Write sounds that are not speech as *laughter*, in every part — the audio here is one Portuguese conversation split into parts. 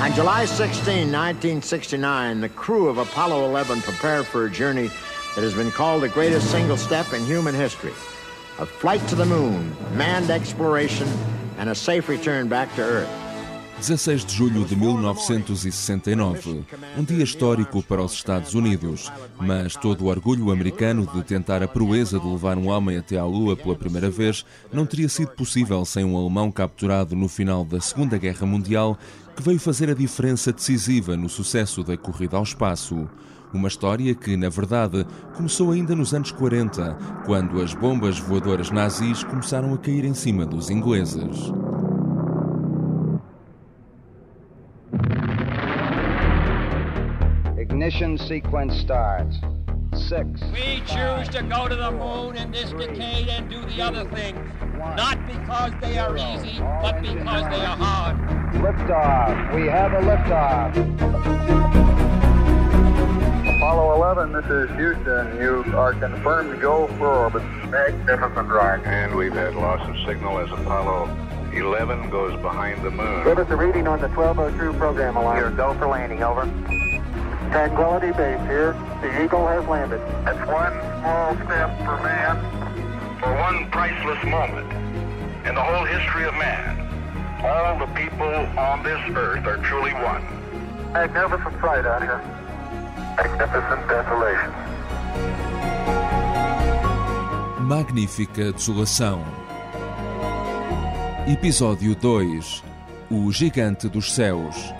On July 16, 1969, the crew of Apollo 11 prepared for a journey that has been called the greatest single step in human history. A flight to the moon, manned exploration, and a safe return back to Earth. 16 de julho de 1969, um dia histórico para os Estados Unidos, mas todo o orgulho americano de tentar a proeza de levar um homem até à Lua pela primeira vez não teria sido possível sem um alemão capturado no final da Segunda Guerra Mundial que veio fazer a diferença decisiva no sucesso da corrida ao espaço. Uma história que, na verdade, começou ainda nos anos 40, quando as bombas voadoras nazis começaram a cair em cima dos ingleses. Ignition sequence starts. Six. We choose to go to the moon in this decade and do the other things. Not because they are easy, but because they are hard. Liftoff. We have a liftoff. Apollo 11, this is Houston. You are confirmed to go for orbit. Magnificent ride. And we've had loss of signal as Apollo 11 goes behind the moon. Give us a reading on the 1202 program alarm. Here, go for landing, over. Tranquility Base here. The Eagle has landed. That's one small step for man, for one priceless moment in the whole history of man. All the people on this earth are truly one. Magnificent sight out here. Magnificent desolation. Magnífica Desolação. Episódio 2 O Gigante dos Céus.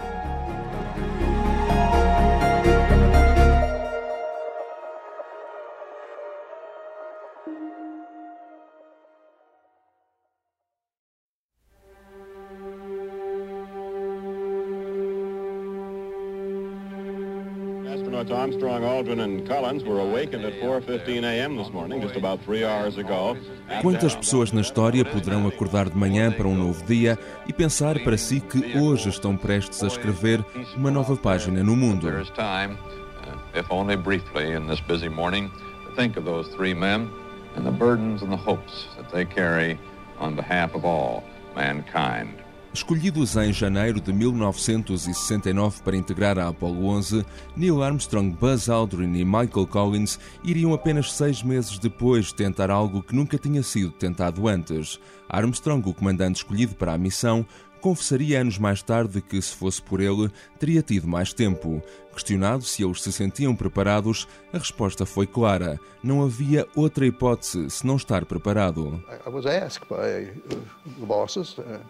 Armstrong, Aldrin, and Collins were awakened at 4:15 a.m. this morning, just about three hours ago. Quantas pessoas na história poderão acordar de manhã para um novo dia e pensar para si que hoje estão prestes a escrever uma nova página no mundo? There is time, uh, if only briefly, in this busy morning, to think of those three men and the burdens and the hopes that they carry on behalf of all mankind. Escolhidos em janeiro de 1969 para integrar a Apollo 11, Neil Armstrong, Buzz Aldrin e Michael Collins iriam apenas seis meses depois tentar algo que nunca tinha sido tentado antes. Armstrong, o comandante escolhido para a missão, confessaria anos mais tarde que, se fosse por ele, teria tido mais tempo. Questionado se eles se sentiam preparados, a resposta foi clara: não havia outra hipótese senão estar preparado. I was asked by uh, the bosses. Uh,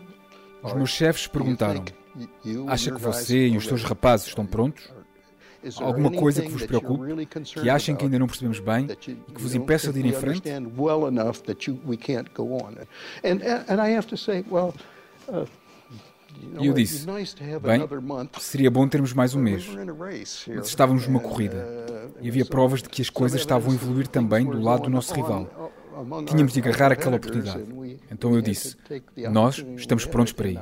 Os meus chefes perguntaram: Acha que você e os seus rapazes estão prontos? Alguma coisa que vos preocupe, que achem que ainda não percebemos bem e que vos impeça de ir em frente? E eu disse: Bem, seria bom termos mais um mês. Mas estávamos numa corrida e havia provas de que as coisas estavam a evoluir também do lado do nosso rival. Tínhamos de agarrar aquela oportunidade. Então eu disse: Nós estamos prontos para ir.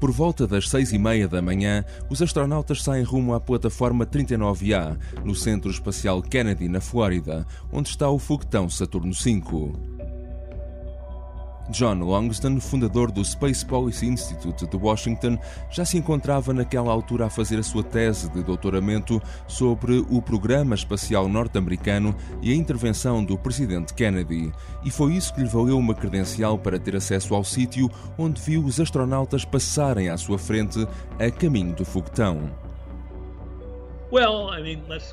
Por volta das seis e meia da manhã, os astronautas saem rumo à plataforma 39A, no Centro Espacial Kennedy, na Flórida, onde está o foguetão Saturno V. John Longston, fundador do Space Policy Institute de Washington, já se encontrava naquela altura a fazer a sua tese de doutoramento sobre o programa espacial norte-americano e a intervenção do presidente Kennedy. E foi isso que lhe valeu uma credencial para ter acesso ao sítio onde viu os astronautas passarem à sua frente a caminho do foguetão.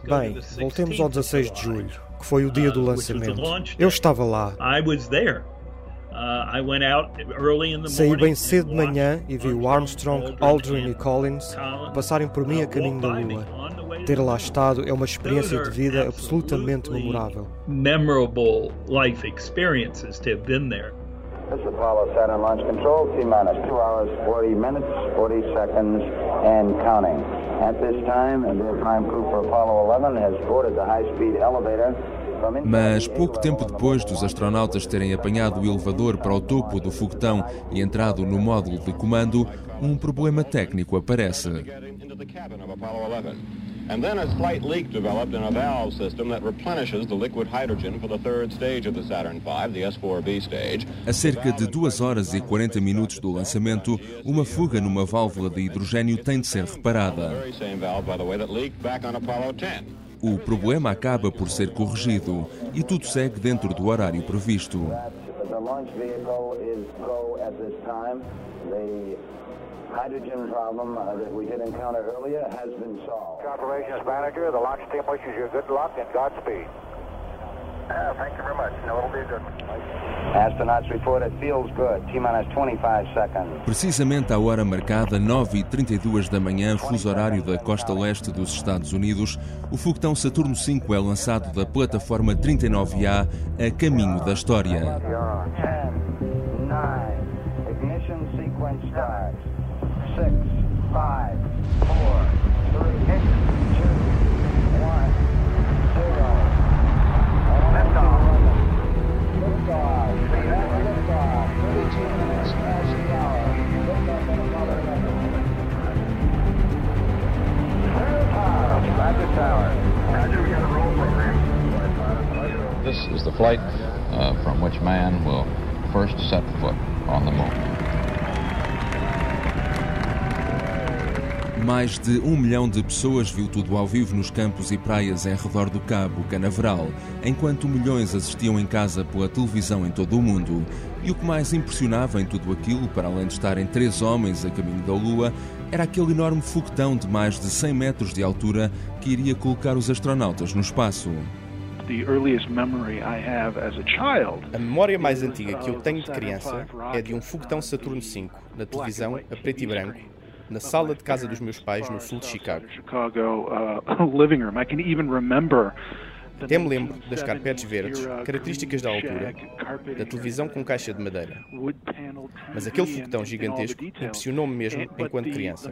Bem, voltemos ao 16 de julho, que foi o dia do lançamento. Eu estava lá. Saí bem cedo de manhã e vi o Armstrong, Aldrin e Collins passarem por mim a caminho da Lua. Ter lá estado é uma experiência de vida absolutamente memorável. Memorable life experiences to have been there. This is Apollo Saturn Launch Control, T minus 2 hours, 40 minutes, 40 seconds, and counting. At this time, the prime crew for Apollo 11 has boarded the high speed elevator mas pouco tempo depois dos astronautas terem apanhado o elevador para o topo do foguetão e entrado no módulo de comando, um problema técnico aparece. And then a slight leak developed in a valve system that replenishes the liquid hydrogen for the third stage of the Saturn V, the S4B stage. A cerca de 2 horas e 40 minutos do lançamento, uma fuga numa válvula de hidrogênio tem de ser reparada. O problema acaba por ser corrigido e tudo segue dentro do horário previsto. hydrogen problem uh, that we did encounter earlier has been solved. Operations manager, the launch team wishes you good luck and Godspeed. Uh, thank you very much. No, it'll be a good one. Astronauts report it feels good. T-minus 25 seconds. Precisamente à hora marcada, 9h32 da manhã, fuso horário da costa leste dos Estados Unidos, o foguetão Saturno V é lançado da plataforma 39A a caminho da história. This is the flight uh, from which man will first set foot on the moon. Mais de um milhão de pessoas viu tudo ao vivo nos campos e praias em redor do Cabo Canaveral, enquanto milhões assistiam em casa pela televisão em todo o mundo. E o que mais impressionava em tudo aquilo, para além de estarem três homens a caminho da Lua, era aquele enorme foguetão de mais de 100 metros de altura que iria colocar os astronautas no espaço. A memória mais antiga que eu tenho de criança é de um foguetão Saturno V, na televisão, a preto e branco, na sala de casa dos meus pais no sul de Chicago. *coughs* Até me lembro das carpetes verdes, características da altura, da televisão com caixa de madeira. Mas aquele foguetão gigantesco impressionou-me mesmo enquanto criança.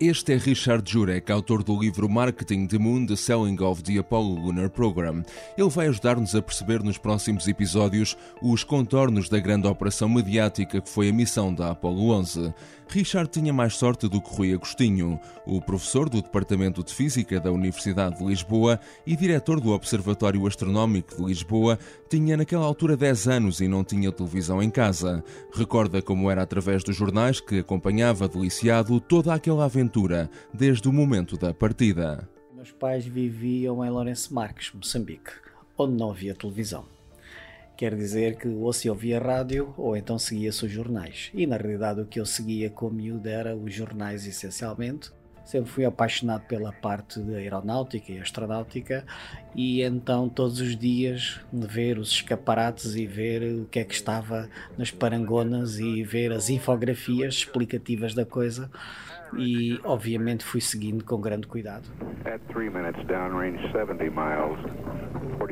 Este é Richard Jurek, autor do livro Marketing the Moon, The Selling of the Apollo Lunar Program. Ele vai ajudar-nos a perceber nos próximos episódios os contornos da grande operação mediática que foi a missão da Apollo 11. Richard tinha mais sorte do que Rui Agostinho, o professor do Departamento de Física da Universidade de Lisboa e diretor do Observatório Astronómico de Lisboa, tinha naquela altura 10 anos e não tinha televisão em casa. Recorda como era através dos jornais que acompanhava deliciado toda aquela aventura, desde o momento da partida. Meus pais viviam em Lourenço Marques, Moçambique, onde não havia televisão. Quer dizer que ou se ouvia rádio ou então seguia-se os jornais. E na realidade o que eu seguia como miúdo era os jornais essencialmente. Sempre fui apaixonado pela parte da aeronáutica e astronáutica e então todos os dias ver os escaparates e ver o que é que estava nas parangonas e ver as infografias explicativas da coisa e obviamente fui seguindo com grande cuidado.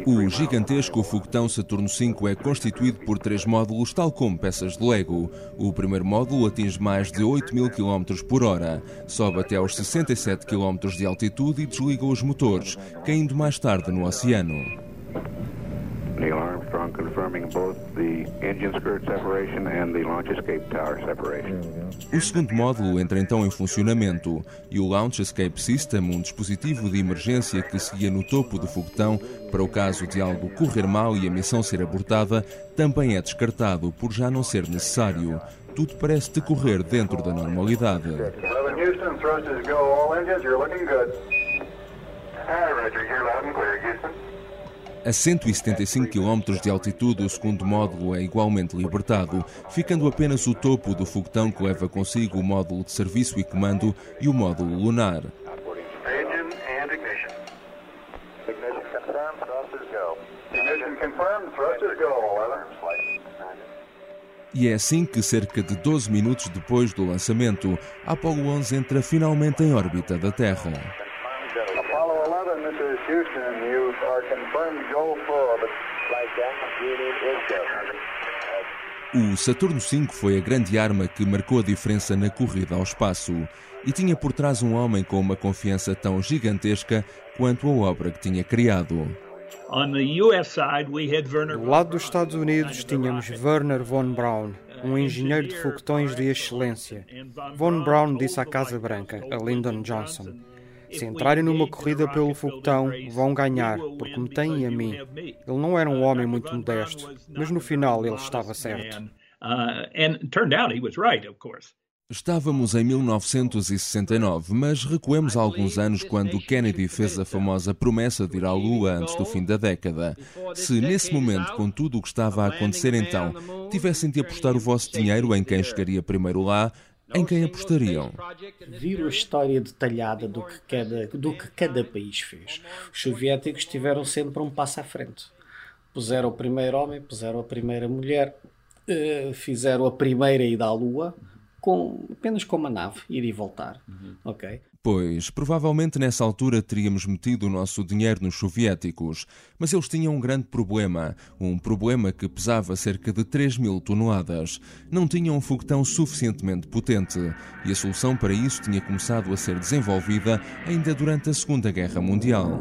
O gigantesco foguetão Saturno V é constituído por três módulos, tal como peças de Lego. O primeiro módulo atinge mais de 8 mil km por hora, sobe até aos 67 km de altitude e desliga os motores, caindo mais tarde no oceano. Neil Armstrong confirming both the engine skirt separation and the launch escape tower separation. O segundo módulo entra então em funcionamento e o Launch Escape System, um dispositivo de emergência que seguia no topo do foguetão para o caso de algo correr mal e a missão ser abortada, também é descartado por já não ser necessário. Tudo parece decorrer dentro da normalidade. Houston, thrusters go. All engines, you're looking good. Hi, Roger. You're loud and clear, Houston. A 175 km de altitude, o segundo módulo é igualmente libertado, ficando apenas o topo do foguetão que leva consigo o módulo de serviço e comando e o módulo lunar. E é assim que, cerca de 12 minutos depois do lançamento, a Apollo 11 entra finalmente em órbita da Terra. O Saturno V foi a grande arma que marcou a diferença na corrida ao espaço e tinha por trás um homem com uma confiança tão gigantesca quanto a obra que tinha criado. Do lado dos Estados Unidos tínhamos Werner von Braun, um engenheiro de foguetões de excelência. Von Braun disse à Casa Branca, a Lyndon Johnson: Se entrarem numa corrida pelo foguetão, vão ganhar, porque me têm a mim. Ele não era um homem muito modesto, mas no final ele estava certo. Uh. Estávamos em 1969, mas recuemos alguns anos quando Kennedy fez a famosa promessa de ir à Lua antes do fim da década. Se nesse momento, com tudo o que estava a acontecer então, tivessem de apostar o vosso dinheiro em quem chegaria primeiro lá, em quem apostariam? Viram a história detalhada do que, cada, do que cada país fez. Os soviéticos tiveram sempre um passo à frente. Puseram o primeiro homem, puseram a primeira mulher, eh, fizeram a primeira ida à Lua com, apenas com uma nave, ir e voltar. Uhum. Pois, provavelmente nessa altura teríamos metido o nosso dinheiro nos soviéticos, mas eles tinham um grande problema, um problema que pesava cerca de 3 mil toneladas. Não tinham um foguetão suficientemente potente, e a solução para isso tinha começado a ser desenvolvida ainda durante a Segunda Guerra Mundial.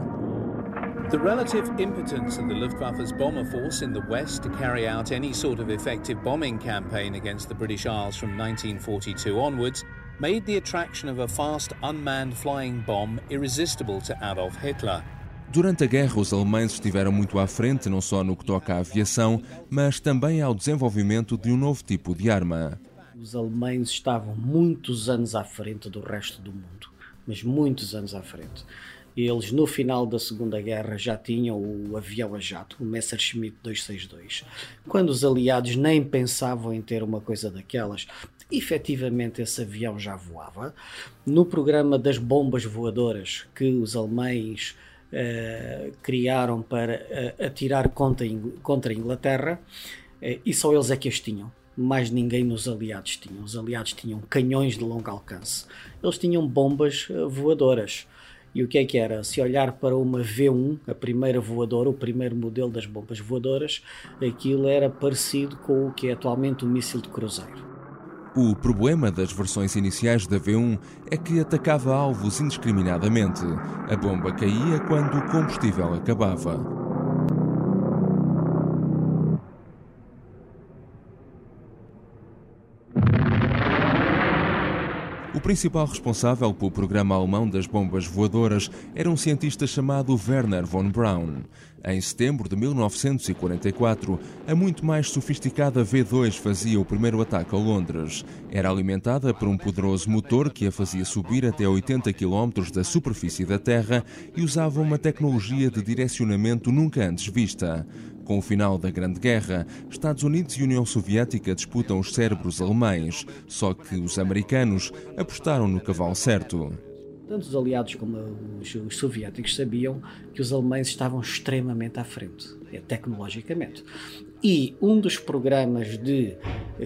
The relative impotence of the Luftwaffe's bomber force in the West to carry out any sort of effective bombing campaign against the British Isles from 1942 onwards made the attraction of a fast unmanned flying bomb irresistible to Adolf Hitler. Durante a guerra, os alemães estiveram muito à frente, não só no que toca à aviação, mas também ao desenvolvimento de um novo tipo de arma. Os alemães estavam muitos anos à frente do resto do mundo, mas muitos anos à frente. Eles, no final da Segunda Guerra, já tinham o avião a jato, o Messerschmitt 262. Quando os aliados nem pensavam em ter uma coisa daquelas, efetivamente esse avião já voava. No programa das bombas voadoras que os alemães uh, criaram para uh, atirar contra, contra a Inglaterra, uh, e só eles é que as tinham mais ninguém nos aliados tinham. Os aliados tinham canhões de longo alcance. Eles tinham bombas voadoras. E o que é que era? Se olhar para uma V1, a primeira voadora, o primeiro modelo das bombas voadoras, aquilo era parecido com o que é atualmente o míssil de cruzeiro. O problema das versões iniciais da V1 é que atacava alvos indiscriminadamente. A bomba caía quando o combustível acabava. Principal responsável pelo programa alemão das bombas voadoras era um cientista chamado Werner von Braun. Em setembro de 1944, a muito mais sofisticada V2 fazia o primeiro ataque a Londres. Era alimentada por um poderoso motor que a fazia subir até 80 km da superfície da Terra e usava uma tecnologia de direcionamento nunca antes vista. Com o final da Grande Guerra, Estados Unidos e União Soviética disputam os cérebros alemães, só que os americanos apostaram no cavalo certo. Tanto os aliados como os, os, soviéticos sabiam que os alemães estavam extremamente à frente, é, tecnologicamente. E um dos programas de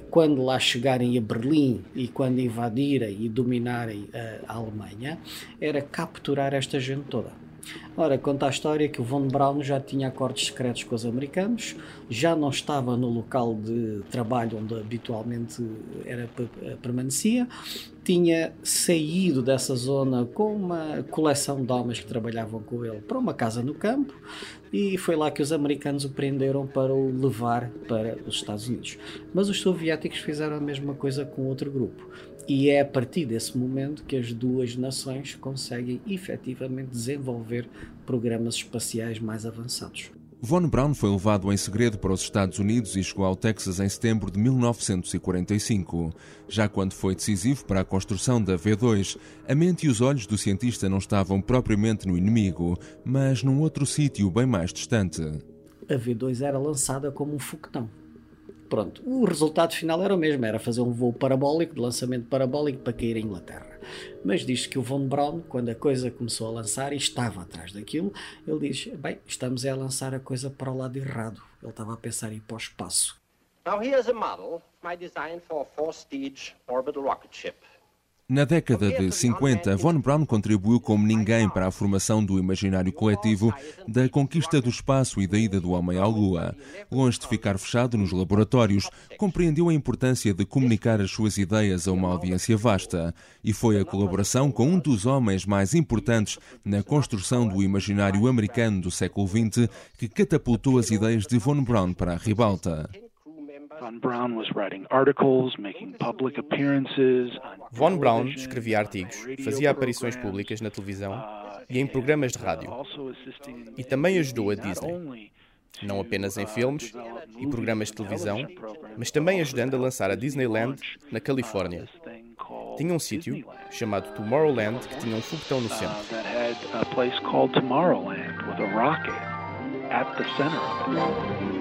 quando lá chegarem a Berlim e quando invadirem e dominarem a, a Alemanha era capturar esta gente toda. Ora, conta a história que o Von Braun já tinha acordos secretos com os americanos, já não estava no local de trabalho onde habitualmente era permanecia, tinha saído dessa zona com uma coleção de homens que trabalhavam com ele para uma casa no campo e foi lá que os americanos o prenderam para o levar para os Estados Unidos. Mas os soviéticos fizeram a mesma coisa com outro grupo. E é a partir desse momento que as duas nações conseguem efetivamente desenvolver programas espaciais mais avançados. Von Braun foi levado em segredo para os Estados Unidos e chegou ao Texas em setembro de 1945. Já quando foi decisivo para a construção da V2, a mente e os olhos do cientista não estavam propriamente no inimigo, mas num outro sítio bem mais distante. A V2 era lançada como um foguetão Pronto, o resultado final era o mesmo, era fazer um voo parabólico, de lançamento parabólico para cair em Inglaterra. Mas diz que o Von Braun, quando a coisa começou a lançar e estava atrás daquilo, ele diz: Bem, estamos a lançar a coisa para o lado errado. Ele estava a pensar em ir para o espaço. Now here's a model, my design for a four-stage orbital rocket ship. Na década de 50, Von Braun contribuiu como ninguém para a formação do imaginário coletivo da conquista do espaço e da ida do homem à Lua. Longe de ficar fechado nos laboratórios, compreendeu a importância de comunicar as suas ideias a uma audiência vasta. E foi a colaboração com um dos homens mais importantes na construção do imaginário americano do século XX que catapultou as ideias de Von Braun para a ribalta. Von Braun escrevia artigos, fazia aparições públicas na televisão e em programas de rádio. E também ajudou a Disney não apenas em filmes e programas de televisão, mas também ajudando a lançar a Disneyland na Califórnia. Tinha um sítio chamado Tomorrowland que tinha um foguetão no centro.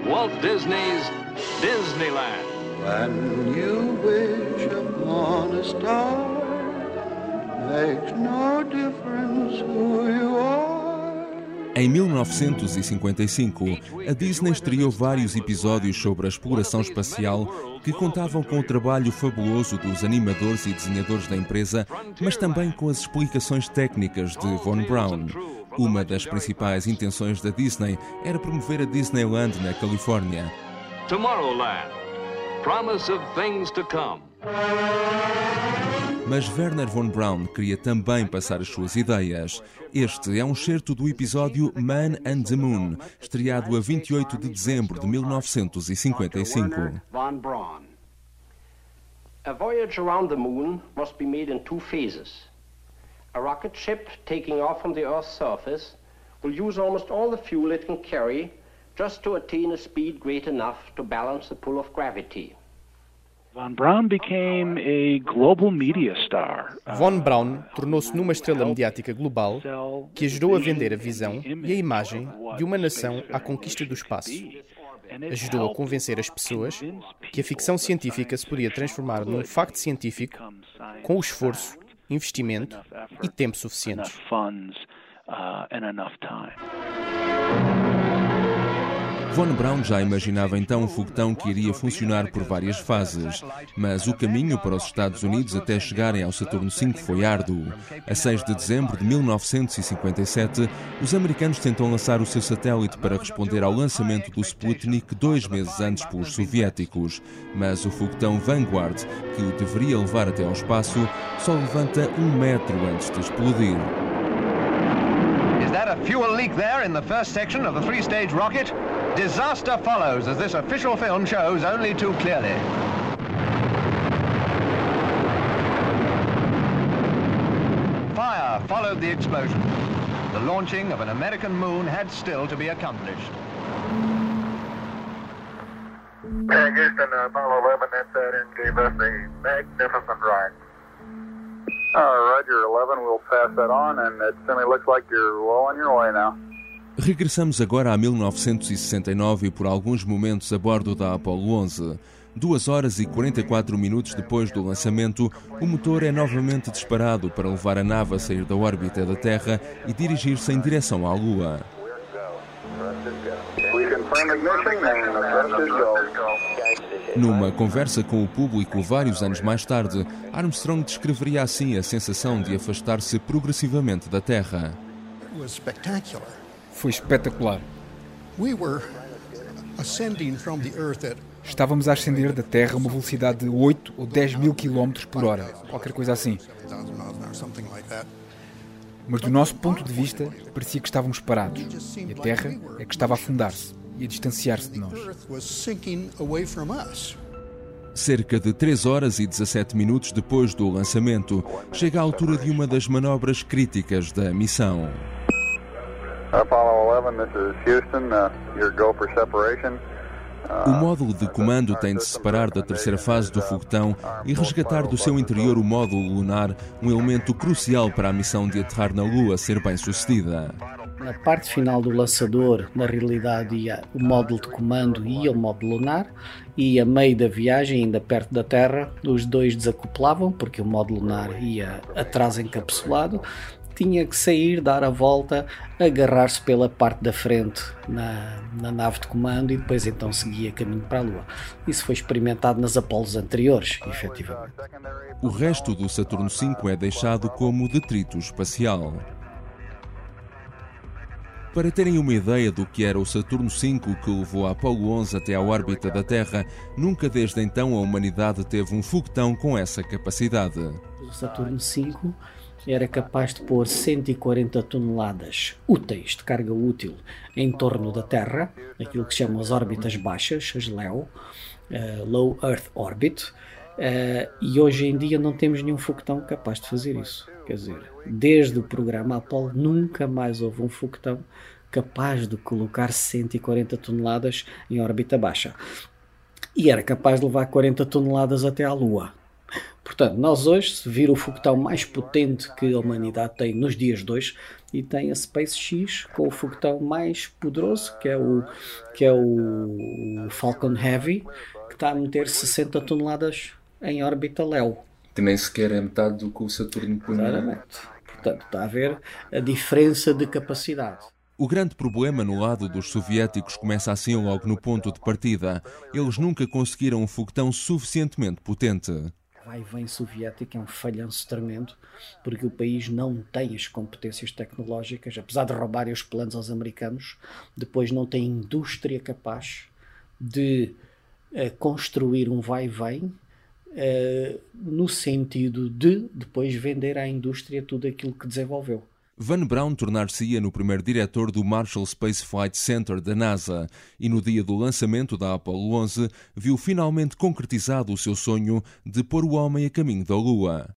Walt Disney's Disneyland. When you wish upon a star, makes no difference who you are. Em 1955, a Disney estreou vários episódios sobre a exploração espacial que contavam com o trabalho fabuloso dos animadores e desenhadores da empresa, mas também com as explicações técnicas de Von Braun. Uma das principais intenções da Disney era promover a Disneyland na Califórnia. Tomorrowland. Promise of things to come. Mas Werner von Braun queria também passar as suas ideias. Este é um certo do episódio Man and the Moon, estreado a 28 de dezembro de 1955. A voyage around the moon must be made in two phases. A rocket ship taking off from the Earth's surface will use almost all the fuel it can carry just to attain a speed great enough to balance the pull of gravity. Von Braun became a global media star. Von Braun tornou-se numa estrela mediática global que ajudou a vender a visão e a imagem de uma nação à conquista do espaço. Ajudou a convencer as pessoas que a ficção científica se podia transformar num facto científico com o esforço, investimento e tempo suficientes. Von Braun já imaginava então um foguetão que iria funcionar por várias fases, mas o caminho para os Estados Unidos até chegarem ao Saturno V foi árduo. A 6 de dezembro de 1957, os americanos tentam lançar o seu satélite para responder ao lançamento do Sputnik dois meses antes pelos soviéticos, mas o foguetão Vanguard, que o deveria levar até ao espaço, só levanta um metro antes de explodir. Is that a fuel leak there in the first section of the three-stage rocket? Disaster follows, as this official film shows only too clearly. Fire followed the explosion. The launching of an American moon had still to be accomplished. Yeah, Houston, uh, Apollo 11 at that and gave us a magnificent ride. Uh, Roger 11, we'll pass that on, and it certainly looks like you're well on your way now. Regressamos agora a 1969 e por alguns momentos a bordo da Apollo 11. Duas horas e 44 minutos depois do lançamento, o motor é novamente disparado para levar a nave a sair da órbita da Terra e dirigir-se em direção à Lua. Numa conversa com o público vários anos mais tarde, Armstrong descreveria assim a sensação de afastar-se progressivamente da Terra. Foi espetacular. Estávamos a ascender da Terra a uma velocidade de 8 ou 10 mil quilómetros por hora, qualquer coisa assim. Mas do nosso ponto de vista, parecia que estávamos parados e a Terra é que estava a afundar-se e a distanciar-se de nós. Cerca de 3 horas e 17 minutos depois do lançamento, chega a altura de uma das manobras críticas da missão. Apollo 11, this is Houston. Uh, your go for separation. O módulo de comando tem de se separar da terceira fase do foguetão e resgatar do seu interior o módulo lunar, um elemento crucial para a missão de aterrar na Lua ser bem sucedida. Na parte final do lançador, na realidade, ia o módulo de comando e o módulo lunar, e a meio da viagem, ainda perto da Terra, os dois desacoplavam, porque o módulo lunar ia atrás encapsulado, tinha que sair, dar a volta, agarrar-se pela parte da frente na, na, nave de comando e depois então seguia caminho para a Lua. Isso foi experimentado nas Apolos anteriores, efetivamente. O resto do Saturno V é deixado como detrito espacial. Para terem uma ideia do que era o Saturno V que levou a Apolo 11 até a órbita da Terra, nunca desde então a humanidade teve um foguetão com essa capacidade. O Saturno V era capaz de pôr 140 toneladas úteis de carga útil em torno da Terra, aquilo que se chama as órbitas baixas, as LEO, uh, Low Earth Orbit, uh, e hoje em dia não temos nenhum foguetão capaz de fazer isso. Quer dizer, desde o programa Apollo nunca mais houve um foguetão capaz de colocar 140 toneladas em órbita baixa. E era capaz de levar 40 toneladas até à Lua. Portanto, nós hoje, se vir o foguetão mais potente que a humanidade tem nos dias de hoje, e tem a SpaceX com o foguetão mais poderoso, que é o, que é o Falcon Heavy, que está a meter 60 toneladas em órbita LEO. Que nem sequer é metade do que o Saturno punha. Exatamente. Portanto, está a ver a diferença de capacidade. O grande problema no lado dos soviéticos começa assim logo no ponto de partida. Eles nunca conseguiram um foguetão suficientemente potente vai e vem soviético é um falhanço tremendo, porque o país não tem as competências tecnológicas, apesar de roubarem os planos aos americanos, depois não tem indústria capaz de uh, construir um vai e vem uh, no sentido de depois vender à indústria tudo aquilo que desenvolveu. Van Braun tornar-se-ia no primeiro diretor do Marshall Space Flight Center da NASA e no dia do lançamento da Apollo 11 viu finalmente concretizado o seu sonho de pôr o homem a caminho da Lua.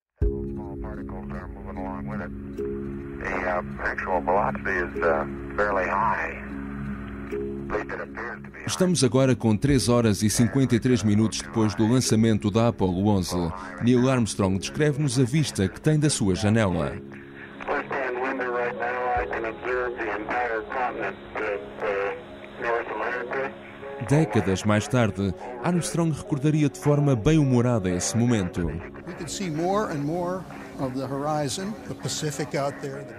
Estamos agora com 3 horas e 53 minutos depois do lançamento da Apollo 11. Neil Armstrong descreve-nos a vista que tem da sua janela. Décadas mais tarde, Armstrong recordaria de forma bem-humorada esse momento.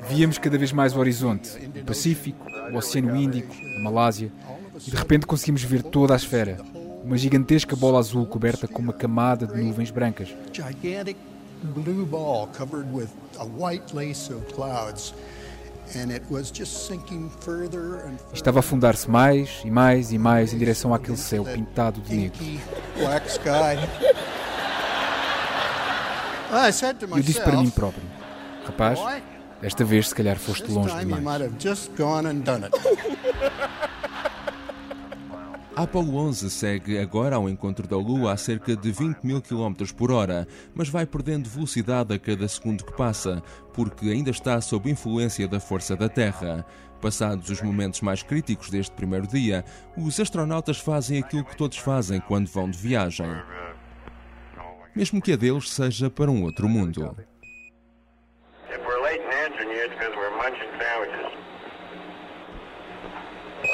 Víamos cada vez mais o horizonte, o Pacífico, o Oceano Índico, a Malásia, e de repente conseguimos ver toda a esfera, uma gigantesca bola azul coberta com uma camada de nuvens brancas. blue ball covered with a white lace of clouds Estava a afundar-se mais e mais e mais em direção àquele céu pintado de negro. Eu disse para mim próprio: Rapaz, desta vez se calhar foste longe demais. *laughs* A Apollo 11 segue agora ao encontro da Lua a cerca de 20 mil km por hora, mas vai perdendo velocidade a cada segundo que passa, porque ainda está sob influência da força da Terra. Passados os momentos mais críticos deste primeiro dia, os astronautas fazem aquilo que todos fazem quando vão de viagem. Mesmo que a deles seja para um outro mundo.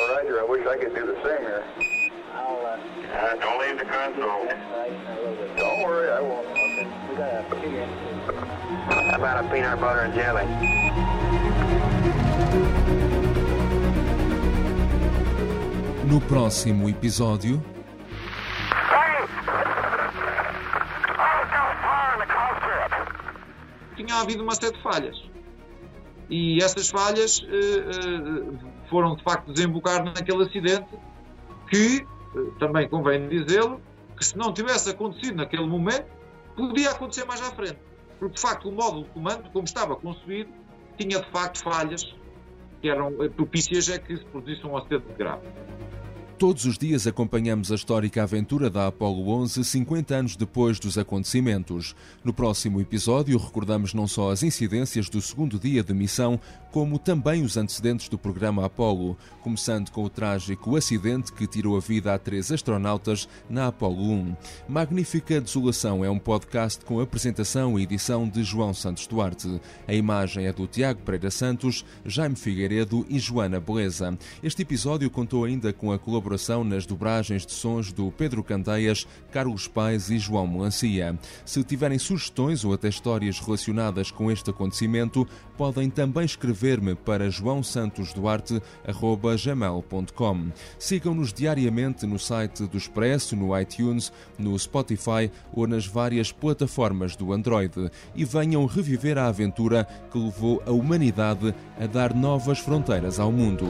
Roger, I wish I could do the same here. I'll, uh, uh, don't leave the console. Don't worry, I won't. Okay. We got a. How about a peanut butter and jelly? No próximo episódio. Tinha havido uma série de falhas. E essas falhas uh, uh, foram de facto desembocar naquele acidente que, também convém dizê-lo, que se não tivesse acontecido naquele momento, podia acontecer mais à frente. Porque de facto o módulo de comando, como estava concebido, tinha de facto falhas que eram propícias a que se produzisse um acidente grave. Todos os dias acompanhamos a histórica aventura da Apollo 11, 50 anos depois dos acontecimentos. No próximo episódio, recordamos não só as incidências do segundo dia de missão, como também os antecedentes do programa Apollo, começando com o trágico acidente que tirou a vida a três astronautas na Apollo 1. Magnífica Desolação é um podcast com apresentação e edição de João Santos Duarte. A imagem é do Tiago Pereira Santos, Jaime Figueiredo e Joana Beleza. Este episódio contou ainda com a colaboração colaboração nas dobragens de sons do Pedro Candeias, Carlos Paes e João Melancia. Se tiverem sugestões ou até histórias relacionadas com este acontecimento, podem também escrever-me para joaosantosduarte.gmail.com. Sigam-nos diariamente no site do Expresso, no iTunes, no Spotify ou nas várias plataformas do Android e venham reviver a aventura que levou a humanidade a dar novas fronteiras ao mundo.